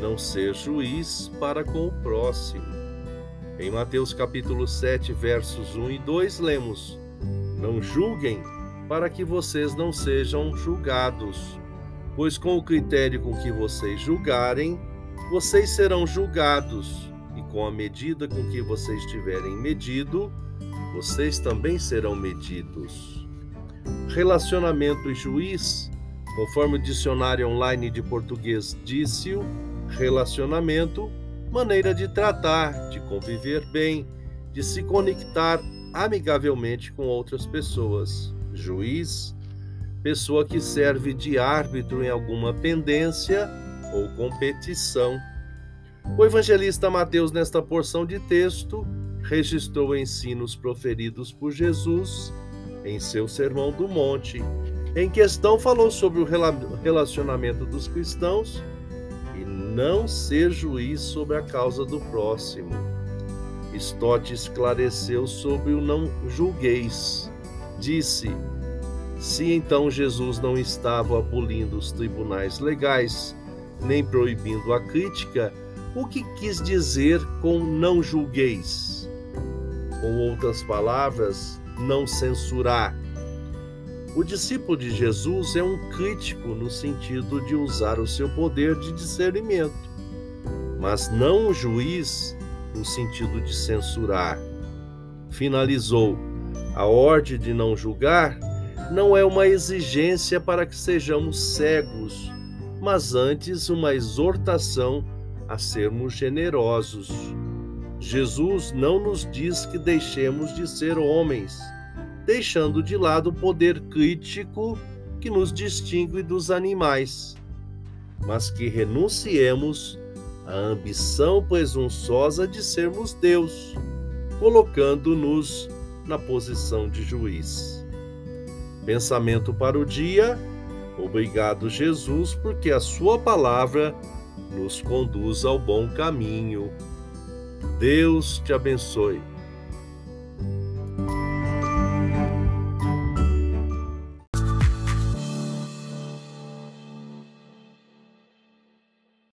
não ser juiz para com o próximo. Em Mateus capítulo 7, versos 1 e 2, lemos: Não julguem para que vocês não sejam julgados, pois com o critério com que vocês julgarem, vocês serão julgados, e com a medida com que vocês tiverem medido, vocês também serão medidos. Relacionamento e juiz, conforme o dicionário online de português disse relacionamento, maneira de tratar, de conviver bem, de se conectar amigavelmente com outras pessoas. Juiz, pessoa que serve de árbitro em alguma pendência ou competição. O evangelista Mateus, nesta porção de texto, registrou ensinos proferidos por Jesus em seu Sermão do Monte. Em questão, falou sobre o relacionamento dos cristãos não ser juiz sobre a causa do próximo. Stott esclareceu sobre o não julgueis. Disse: se então Jesus não estava abolindo os tribunais legais, nem proibindo a crítica, o que quis dizer com não julgueis? Com outras palavras, não censurar o discípulo de Jesus é um crítico no sentido de usar o seu poder de discernimento, mas não um juiz no sentido de censurar. Finalizou: a ordem de não julgar não é uma exigência para que sejamos cegos, mas antes uma exortação a sermos generosos. Jesus não nos diz que deixemos de ser homens deixando de lado o poder crítico que nos distingue dos animais, mas que renunciemos à ambição presunçosa de sermos Deus, colocando-nos na posição de juiz. Pensamento para o dia. Obrigado, Jesus, porque a Sua palavra nos conduz ao bom caminho. Deus te abençoe.